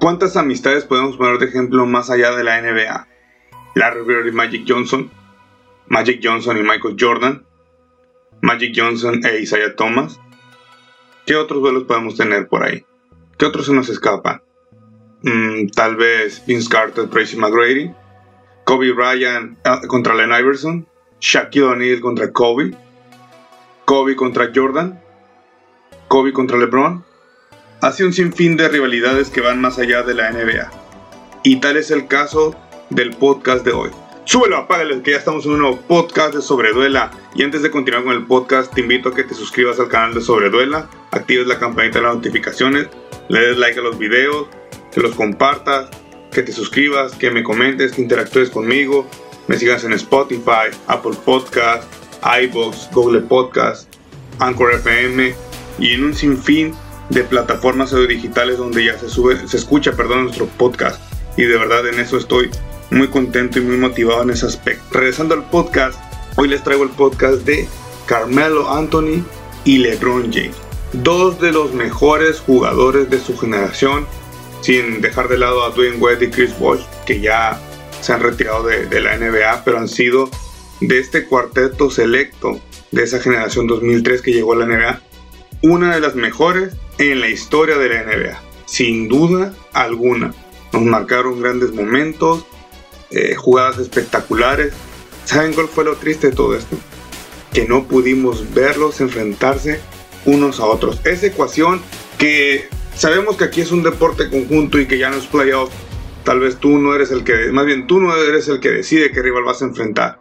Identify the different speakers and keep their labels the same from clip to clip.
Speaker 1: ¿Cuántas amistades podemos poner de ejemplo más allá de la NBA? Larry Bird y Magic Johnson, Magic Johnson y Michael Jordan, Magic Johnson e Isaiah Thomas. ¿Qué otros duelos podemos tener por ahí? ¿Qué otros se nos escapan? Mm, tal vez Vince Carter, Tracy McGrady, Kobe Bryant ah, contra Len Iverson, Shaquille O'Neal contra Kobe, Kobe contra Jordan, Kobe contra LeBron, hace un sinfín de rivalidades que van más allá de la NBA. Y tal es el caso del podcast de hoy. Súbelo, apágalo, que ya estamos en un nuevo podcast de Sobreduela. Y antes de continuar con el podcast, te invito a que te suscribas al canal de Sobreduela, actives la campanita de las notificaciones, le des like a los videos, que los compartas, que te suscribas, que me comentes, que interactúes conmigo, me sigas en Spotify, Apple Podcast, iBox, Google Podcast, Anchor FM y en un sinfín de plataformas digitales donde ya se sube, se escucha, perdón, nuestro podcast. Y de verdad en eso estoy muy contento y muy motivado en ese aspecto. Regresando al podcast, hoy les traigo el podcast de Carmelo Anthony y LeBron James. Dos de los mejores jugadores de su generación, sin dejar de lado a Dwayne Wade y Chris Bosh, que ya se han retirado de, de la NBA, pero han sido de este cuarteto selecto de esa generación 2003 que llegó a la NBA, una de las mejores en la historia de la NBA, sin duda alguna. Nos marcaron grandes momentos, eh, jugadas espectaculares. ¿Saben cuál fue lo triste de todo esto? Que no pudimos verlos enfrentarse unos a otros. Esa ecuación que sabemos que aquí es un deporte conjunto y que ya no es playoff. Tal vez tú no eres el que, más bien tú no eres el que decide qué rival vas a enfrentar.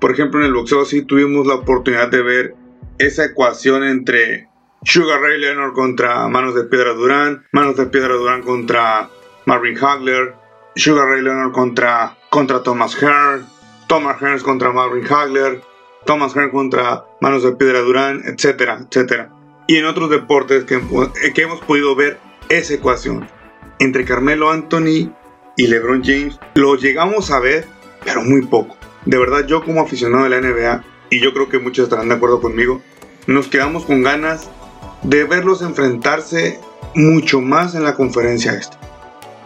Speaker 1: Por ejemplo, en el boxeo sí tuvimos la oportunidad de ver esa ecuación entre Sugar Ray Leonard contra Manos de Piedra Durán, Manos de Piedra Durán contra Marvin Hagler, Sugar Ray Leonard contra, contra Thomas Hearn, Thomas Hearn contra Marvin Hagler, Thomas Hearn contra Manos de Piedra Durán, etcétera, etcétera. Y en otros deportes que, que hemos podido ver esa ecuación entre Carmelo Anthony y LeBron James, lo llegamos a ver, pero muy poco. De verdad, yo como aficionado de la NBA, y yo creo que muchos estarán de acuerdo conmigo, nos quedamos con ganas de verlos enfrentarse mucho más en la conferencia esta.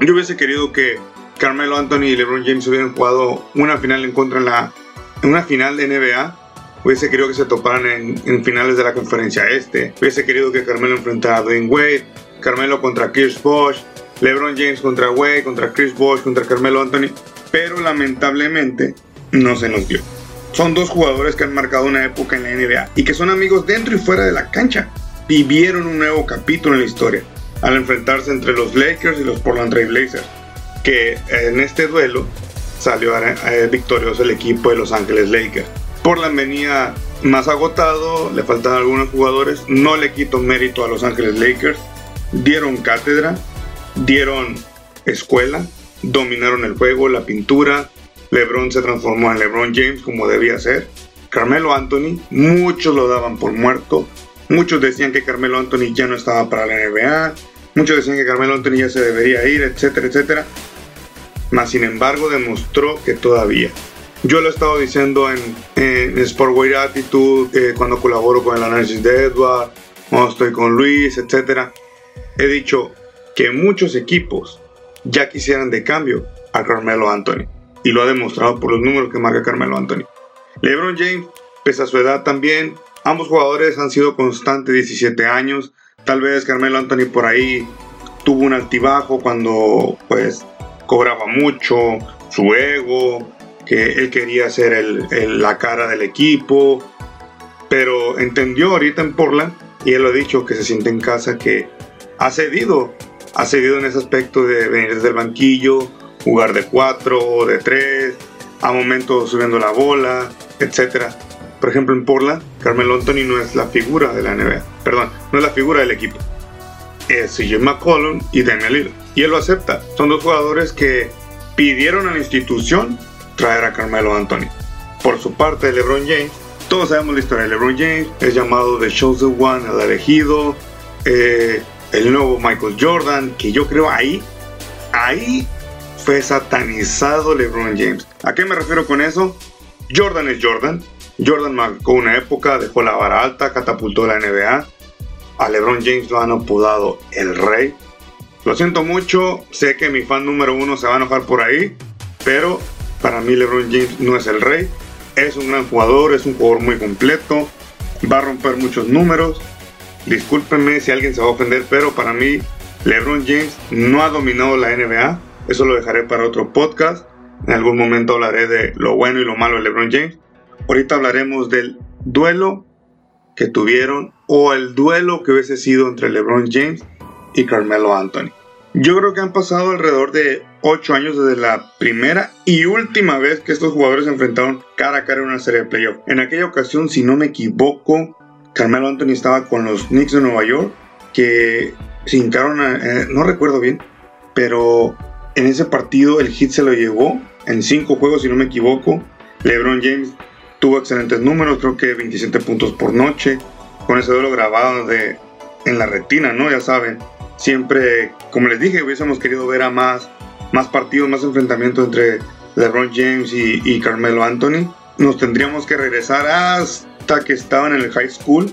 Speaker 1: Yo hubiese querido que Carmelo Anthony y LeBron James hubieran jugado una final en contra en la una final de NBA. Hubiese querido que se toparan en, finales de la conferencia este. Hubiese querido que Carmelo enfrentara a Dwayne Wade, Carmelo contra Chris Bosh, LeBron James contra Wade, contra Chris Bosh, contra Carmelo Anthony. Pero lamentablemente no se nos dio. Son dos jugadores que han marcado una época en la NBA y que son amigos dentro y fuera de la cancha vivieron un nuevo capítulo en la historia al enfrentarse entre los Lakers y los Portland Trail Blazers, que en este duelo salió victorioso el equipo de Los Ángeles Lakers. Portland venía más agotado, le faltaban algunos jugadores, no le quito mérito a Los Ángeles Lakers, dieron cátedra, dieron escuela, dominaron el juego, la pintura, LeBron se transformó en LeBron James como debía ser, Carmelo Anthony, muchos lo daban por muerto, Muchos decían que Carmelo Anthony ya no estaba para la NBA. Muchos decían que Carmelo Anthony ya se debería ir, etcétera, etcétera. Mas sin embargo demostró que todavía. Yo lo he estado diciendo en, en Sportway Attitude, eh, cuando colaboro con el análisis de Edward, cuando estoy con Luis, etcétera. He dicho que muchos equipos ya quisieran de cambio a Carmelo Anthony. Y lo ha demostrado por los números que marca Carmelo Anthony. LeBron James, pese a su edad también, Ambos jugadores han sido constantes 17 años. Tal vez Carmelo Anthony por ahí tuvo un altibajo cuando pues cobraba mucho, su ego, que él quería ser el, la cara del equipo, pero entendió ahorita en Portland y él lo ha dicho que se siente en casa que ha cedido, ha cedido en ese aspecto de venir desde el banquillo, jugar de 4 o de 3, a momentos subiendo la bola, etcétera por ejemplo, en Portland, Carmelo Anthony no es la figura de la NBA. Perdón, no es la figura del equipo. Es CJ McCollum y Damian Lillard. Y él lo acepta. Son dos jugadores que pidieron a la institución traer a Carmelo Anthony. Por su parte, LeBron James. Todos sabemos la historia de LeBron James. Es llamado The Chosen One, el elegido. Eh, el nuevo Michael Jordan, que yo creo ahí, ahí fue satanizado LeBron James. ¿A qué me refiero con eso? Jordan es Jordan, Jordan marcó una época, dejó la vara alta, catapultó la NBA. A LeBron James lo han apodado el rey. Lo siento mucho, sé que mi fan número uno se va a enojar por ahí, pero para mí LeBron James no es el rey. Es un gran jugador, es un jugador muy completo, va a romper muchos números. Discúlpenme si alguien se va a ofender, pero para mí LeBron James no ha dominado la NBA. Eso lo dejaré para otro podcast. En algún momento hablaré de lo bueno y lo malo de LeBron James. Ahorita hablaremos del duelo que tuvieron o el duelo que hubiese sido entre LeBron James y Carmelo Anthony. Yo creo que han pasado alrededor de 8 años desde la primera y última vez que estos jugadores se enfrentaron cara a cara en una serie de playoff. En aquella ocasión, si no me equivoco, Carmelo Anthony estaba con los Knicks de Nueva York, que se hincaron, eh, no recuerdo bien, pero en ese partido el hit se lo llevó en 5 juegos, si no me equivoco. LeBron James tuvo excelentes números, creo que 27 puntos por noche, con ese duelo grabado de, en la retina, ¿no? Ya saben, siempre, como les dije, hubiésemos querido ver a más, más partidos, más enfrentamientos entre LeBron James y, Carmelo Anthony. Nos tendríamos que regresar hasta que estaban en el high school,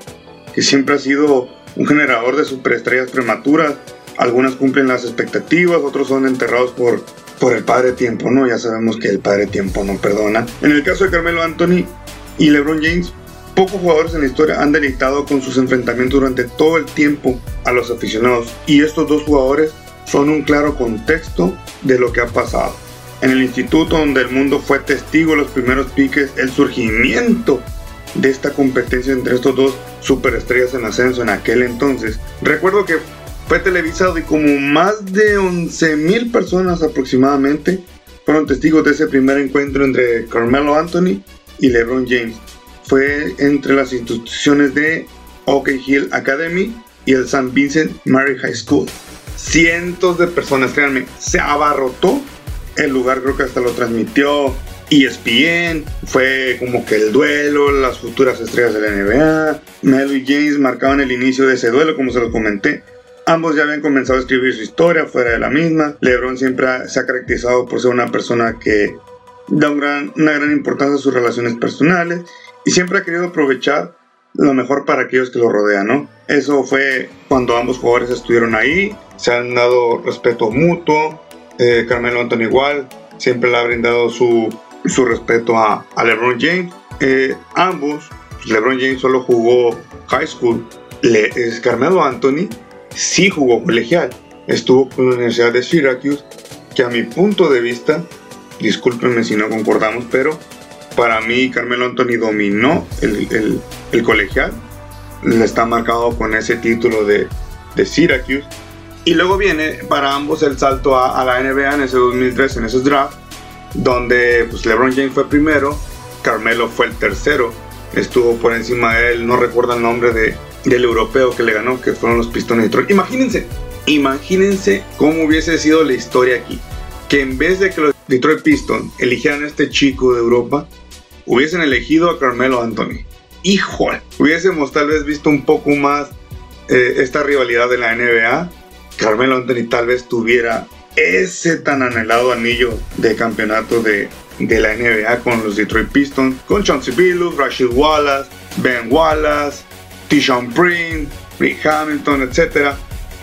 Speaker 1: que siempre ha sido un generador de superestrellas prematuras. Algunas cumplen las expectativas, otros son enterrados por, por el padre tiempo, ¿no? Ya sabemos que el padre tiempo no perdona. En el caso de Carmelo Anthony y LeBron James, Pocos jugadores en la historia han deleitado con sus enfrentamientos durante todo el tiempo a los aficionados y estos dos jugadores son un claro contexto de lo que ha pasado. En el instituto donde el mundo fue testigo de los primeros piques, el surgimiento de esta competencia entre estos dos superestrellas en ascenso en aquel entonces. Recuerdo que fue televisado y como más de 11.000 personas aproximadamente fueron testigos de ese primer encuentro entre Carmelo Anthony y LeBron James fue entre las instituciones de Oak Hill Academy y el St. Vincent Mary High School. Cientos de personas, créanme, se abarrotó el lugar, creo que hasta lo transmitió ESPN, fue como que el duelo, las futuras estrellas de la NBA. Melo y James marcaban el inicio de ese duelo, como se lo comenté. Ambos ya habían comenzado a escribir su historia fuera de la misma. LeBron siempre se ha caracterizado por ser una persona que da una gran importancia a sus relaciones personales y siempre ha querido aprovechar lo mejor para aquellos que lo rodean, ¿no? Eso fue cuando ambos jugadores estuvieron ahí, se han dado respeto mutuo, eh, Carmelo Anthony igual, siempre le ha brindado su, su respeto a, LeBron James. Eh, ambos, pues, LeBron James solo jugó high school, Le, Carmelo Anthony sí jugó colegial, estuvo con la Universidad de Syracuse, que a mi punto de vista, discúlpenme si no concordamos, pero para mí, Carmelo Anthony dominó el, el, colegial. Está marcado con ese título de, de, Syracuse. Y luego viene para ambos el salto a, la NBA en ese 2003, en ese draft, donde pues, LeBron James fue primero, Carmelo fue el tercero. Estuvo por encima de él, no recuerdo el nombre de, del europeo que le ganó, que fueron los Pistones de Detroit. Imagínense, imagínense cómo hubiese sido la historia aquí. Que en vez de que los Detroit Pistons eligieran a este chico de Europa, hubiesen elegido a Carmelo Anthony. Híjole, hubiésemos tal vez visto un poco más eh, esta rivalidad de la NBA. Carmelo Anthony tal vez tuviera ese tan anhelado anillo de campeonato de, de la NBA con los Detroit Pistons, con Chauncey Billups, Rashid Wallace, Ben Wallace, Tishon Prince, Rick Hamilton, etc.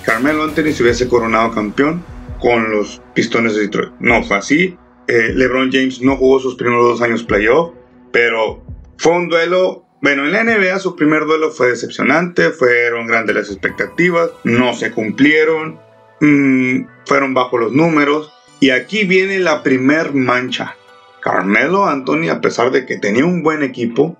Speaker 1: Carmelo Anthony se hubiese coronado campeón con los Pistones de Detroit. No fue así. Eh, LeBron James no jugó sus primeros dos años playoff pero fue un duelo. Bueno, en la NBA su primer duelo fue decepcionante, fueron grandes las expectativas, no se cumplieron, mm, fueron bajo los números. Y aquí viene la primer mancha. Carmelo Anthony, a pesar de que tenía un buen equipo,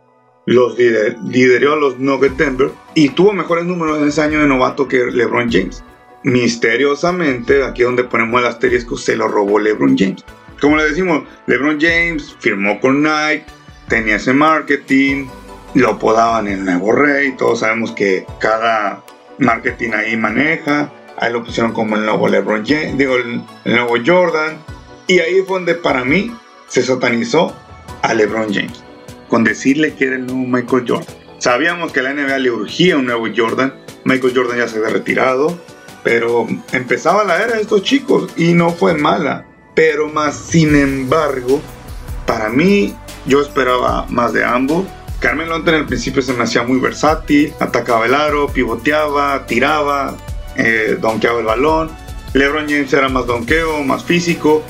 Speaker 1: los lideró a los Nuggets Denver y tuvo mejores números en ese año de novato que LeBron James. Misteriosamente, aquí donde ponemos el asterisco, se lo robó LeBron James. Como le decimos, LeBron James firmó con Nike, tenía ese marketing, lo apodaban el nuevo rey, todos sabemos que cada marketing ahí maneja, ahí lo pusieron como el nuevo LeBron James, digo, el, nuevo Jordan, y ahí fue donde para mí se satanizó a LeBron James, con decirle que era el nuevo Michael Jordan. Sabíamos que la NBA le urgía un nuevo Jordan, Michael Jordan ya se había retirado, pero empezaba la era de estos chicos y no fue mala. Pero más sin embargo, para mí yo esperaba más de ambos. Carmen Anthony al principio se me hacía muy versátil, atacaba el aro, pivoteaba, tiraba, eh, donkeaba el balón. LeBron James era más donqueo, más físico.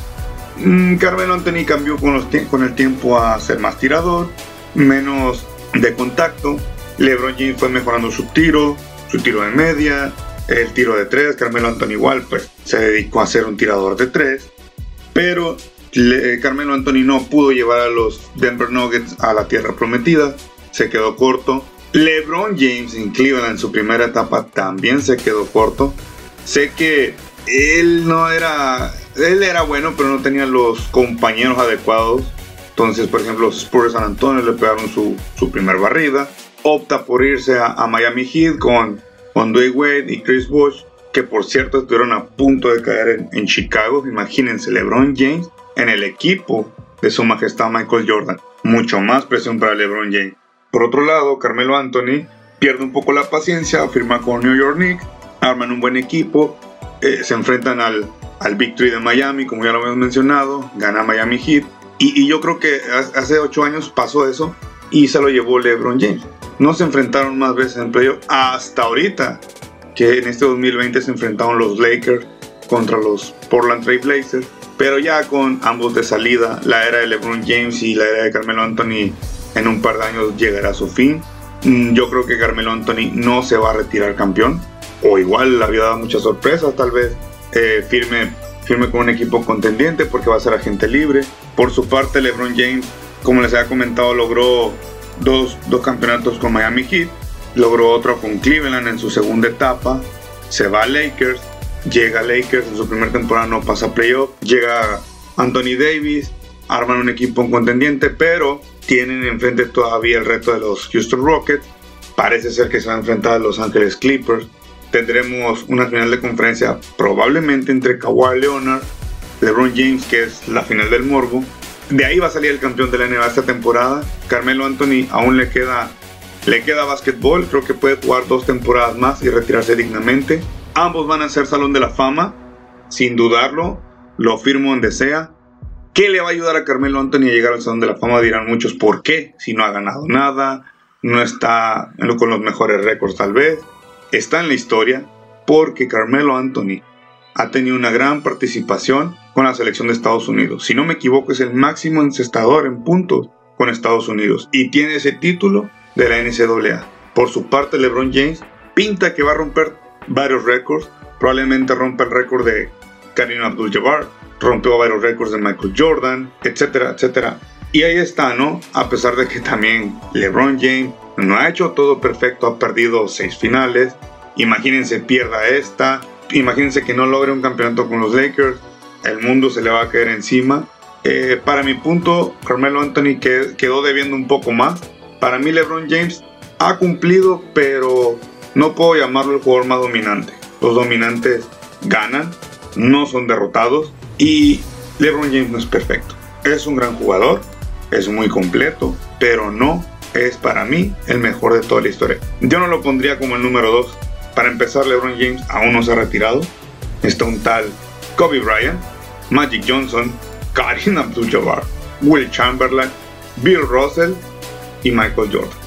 Speaker 1: Mm, Carmelo Anthony cambió con el tiempo a ser más tirador, menos de contacto. LeBron James fue mejorando su tiro, su tiro de media, el tiro de tres. Carmelo Anthony igual, pues se dedicó a ser un tirador de tres. Pero Carmelo Anthony no pudo llevar a los Denver Nuggets a la tierra prometida, se quedó corto. LeBron James en Cleveland en su primera etapa también se quedó corto. Sé que él no era, él era bueno, pero no tenía los compañeros adecuados. Entonces, por ejemplo, los Spurs de San Antonio le pegaron su, su primer barrida. Opta por irse a, Miami Heat con, con Dwayne Wade y Chris Bush, que por cierto estuvieron a punto de caer en, en Chicago. Imagínense, LeBron James en el equipo de su majestad Michael Jordan. Mucho más presión para LeBron James. Por otro lado, Carmelo Anthony pierde un poco la paciencia, firma con New York Knicks, arman un buen equipo, eh, se enfrentan al, al Victory de Miami, como ya lo hemos mencionado, gana Miami Heat. Y, yo creo que hace ocho años pasó eso y se lo llevó LeBron James. No se enfrentaron más veces en playoff hasta ahorita, que en este 2020 se enfrentaron los Lakers contra los Portland Trail Blazers pero ya con ambos de salida, la era de LeBron James y la era de Carmelo Anthony en un par de años llegará a su fin. Mm, yo creo que Carmelo Anthony no se va a retirar campeón, o igual la vida da muchas sorpresas, tal vez eh, firme, firme con un equipo contendiente porque va a ser agente libre. Por su parte, LeBron James, como les había comentado, logró dos, dos campeonatos con Miami Heat, logró otro con Cleveland en su segunda etapa, se va a Lakers Llega Lakers en su primera temporada, no pasa playoff. Llega Anthony Davis, arman un equipo contendiente, pero tienen enfrente todavía el reto de los Houston Rockets. Parece ser que se va a enfrentar a Los Angeles Clippers. Tendremos una final de conferencia probablemente entre Kawhi Leonard, LeBron James, que es la final del Morbo. De ahí va a salir el campeón de la NBA esta temporada. Carmelo Anthony aún le queda, le queda básquetbol. Creo que puede jugar dos temporadas más y retirarse dignamente. Ambos van a ser Salón de la Fama, sin dudarlo, lo firmo donde sea. ¿Qué le va a ayudar a Carmelo Anthony a llegar al Salón de la Fama? Dirán muchos, ¿por qué? Si no ha ganado nada, no está con los mejores récords tal vez. Está en la historia porque Carmelo Anthony ha tenido una gran participación con la selección de Estados Unidos. Si no me equivoco, es el máximo encestador en puntos con Estados Unidos y tiene ese título de la NCAA. Por su parte, LeBron James pinta que va a romper varios récords. Probablemente rompa el récord de Karim Abdul-Jabbar, rompió varios récords de Michael Jordan, etcétera, etcétera. Y ahí está, ¿no? A pesar de que también LeBron James no ha hecho todo perfecto, ha perdido seis finales. Imagínense pierda esta, imagínense que no logre un campeonato con los Lakers, el mundo se le va a caer encima. Eh, para mi punto, Carmelo Anthony quedó debiendo un poco más. Para mí LeBron James ha cumplido, pero no puedo llamarlo el jugador más dominante. Los dominantes ganan, no son derrotados y LeBron James no es perfecto. Es un gran jugador, es muy completo, pero no es para mí el mejor de toda la historia. Yo no lo pondría como el número 2. Para empezar, LeBron James aún no se ha retirado. Está un tal Kobe Bryant, Magic Johnson, Karim Abdul-Jabbar, Will Chamberlain, Bill Russell y Michael Jordan.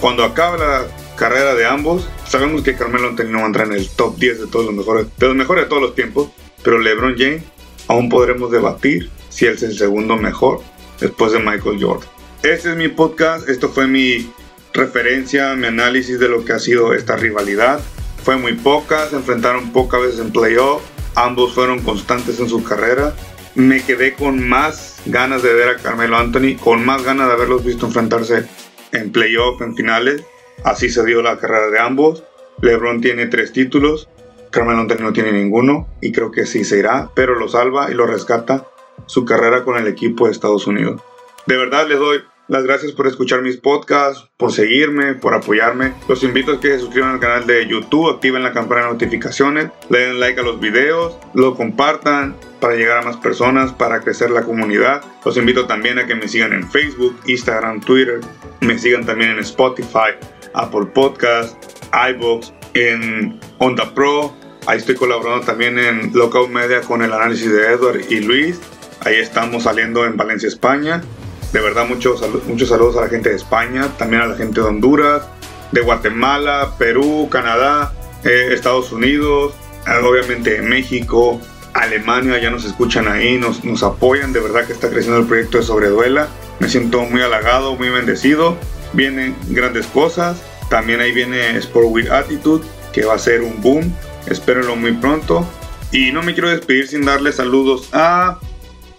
Speaker 1: Cuando acabe la carrera de ambos, Sabemos que Carmelo Anthony no va a entrar en el top 10 de todos los mejores, de los mejores de todos los tiempos, pero LeBron James aún podremos debatir si él es el segundo mejor después de Michael Jordan. Este es mi podcast, esto fue mi referencia, mi análisis de lo que ha sido esta rivalidad. Fue muy poca, se enfrentaron pocas veces en playoff, ambos fueron constantes en su carrera. Me quedé con más ganas de ver a Carmelo Anthony, con más ganas de haberlos visto enfrentarse en playoff, en finales. Así se dio la carrera de ambos. LeBron tiene tres títulos, Carmelo Anthony no tiene ninguno y creo que sí se irá, pero lo salva y lo rescata su carrera con el equipo de Estados Unidos. De verdad les doy las gracias por escuchar mis podcasts, por seguirme, por apoyarme. Los invito a que se suscriban al canal de YouTube, activen la campana de notificaciones, le den like a los videos, lo compartan para llegar a más personas, para crecer la comunidad. Los invito también a que me sigan en Facebook, Instagram, Twitter, me sigan también en Spotify, Apple Podcast, iBox, en Onda Pro. Ahí estoy colaborando también en Local Media con el análisis de Edward y Luis. Ahí estamos saliendo en Valencia, España. De verdad, muchos, muchos saludos a la gente de España, también a la gente de Honduras, de Guatemala, Perú, Canadá, eh, Estados Unidos, obviamente México, Alemania, ya nos escuchan ahí, nos, nos apoyan, de verdad que está creciendo el proyecto de Sobreduela. Me siento muy halagado, muy bendecido. Vienen grandes cosas. También ahí viene Sport with Attitude, que va a ser un boom. Espérenlo muy pronto. Y no me quiero despedir sin darle saludos a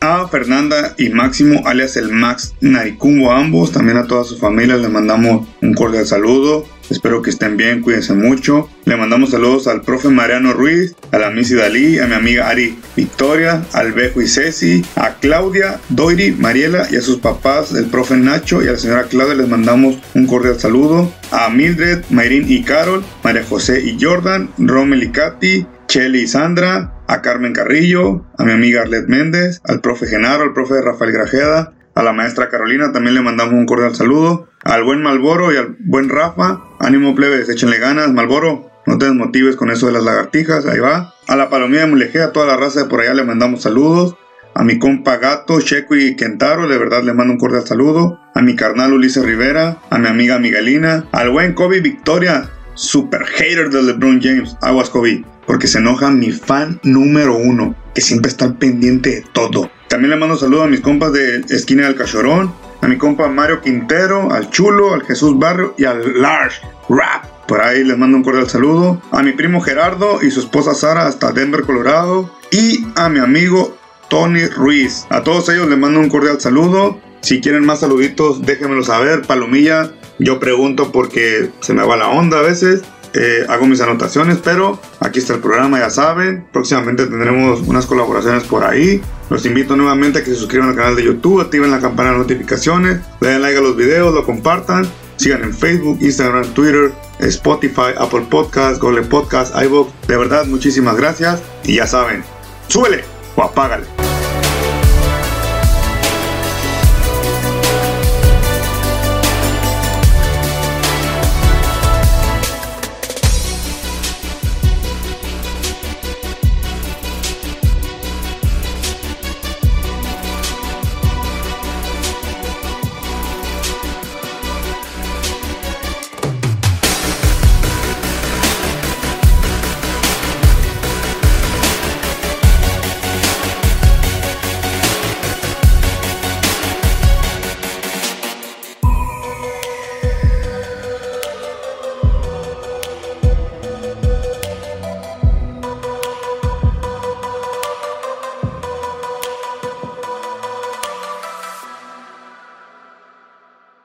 Speaker 1: a Fernanda y Máximo, alias el Max Naricumbo, ambos, también a toda su familia les mandamos un cordial saludo. Espero que estén bien, cuídense mucho. Le mandamos saludos al profe Mariano Ruiz, a la Missy Dalí, a mi amiga Ari Victoria, al Bejo y Ceci, a Claudia, Doiri, Mariela y a sus papás, el profe Nacho y a la señora Claudia les mandamos un cordial saludo. A Mildred, Mayrin y Carol, María José y Jordan, Romel y Katy, Chelly y Sandra, a Carmen Carrillo, a mi amiga Arlet Méndez, al profe Genaro, al profe Rafael Grajeda, a la maestra Carolina también le mandamos un cordial saludo, al buen Malboro y al buen Rafa, ánimo plebes, échenle ganas, Malboro, no te desmotives con eso de las lagartijas, ahí va. A la palomía de Mulegé, a toda la raza de por allá le mandamos saludos. A mi compa Gato, Checo y Kentaro, de verdad le mando un cordial saludo. A mi carnal Ulises Rivera, a mi amiga Miguelina, al buen Kobe Victoria, super hater de LeBron James, aguas Kobe porque se enoja mi fan número uno, que siempre está pendiente de todo. También le mando saludos a mis compas de Esquina del Cachorón, a mi compa Mario Quintero, al Chulo, al Jesús Barrio y al Large Rap. Por ahí les mando un cordial saludo. A mi primo Gerardo y su esposa Sara hasta Denver, Colorado. Y a mi amigo Tony Ruiz. A todos ellos les mando un cordial saludo. Si quieren más saluditos, déjenmelo saber. Palomilla, yo pregunto porque se me va la onda a veces. Eh, hago mis anotaciones, pero aquí está el programa, ya saben. Próximamente tendremos unas colaboraciones por ahí. Los invito nuevamente a que se suscriban al canal de YouTube, activen la campana de notificaciones, le den like a los videos, lo compartan. Sigan en Facebook, Instagram, Twitter, Spotify, Apple Podcast, Google Podcast, iVoox. De verdad, muchísimas gracias. Y ya saben, súbele o apágale.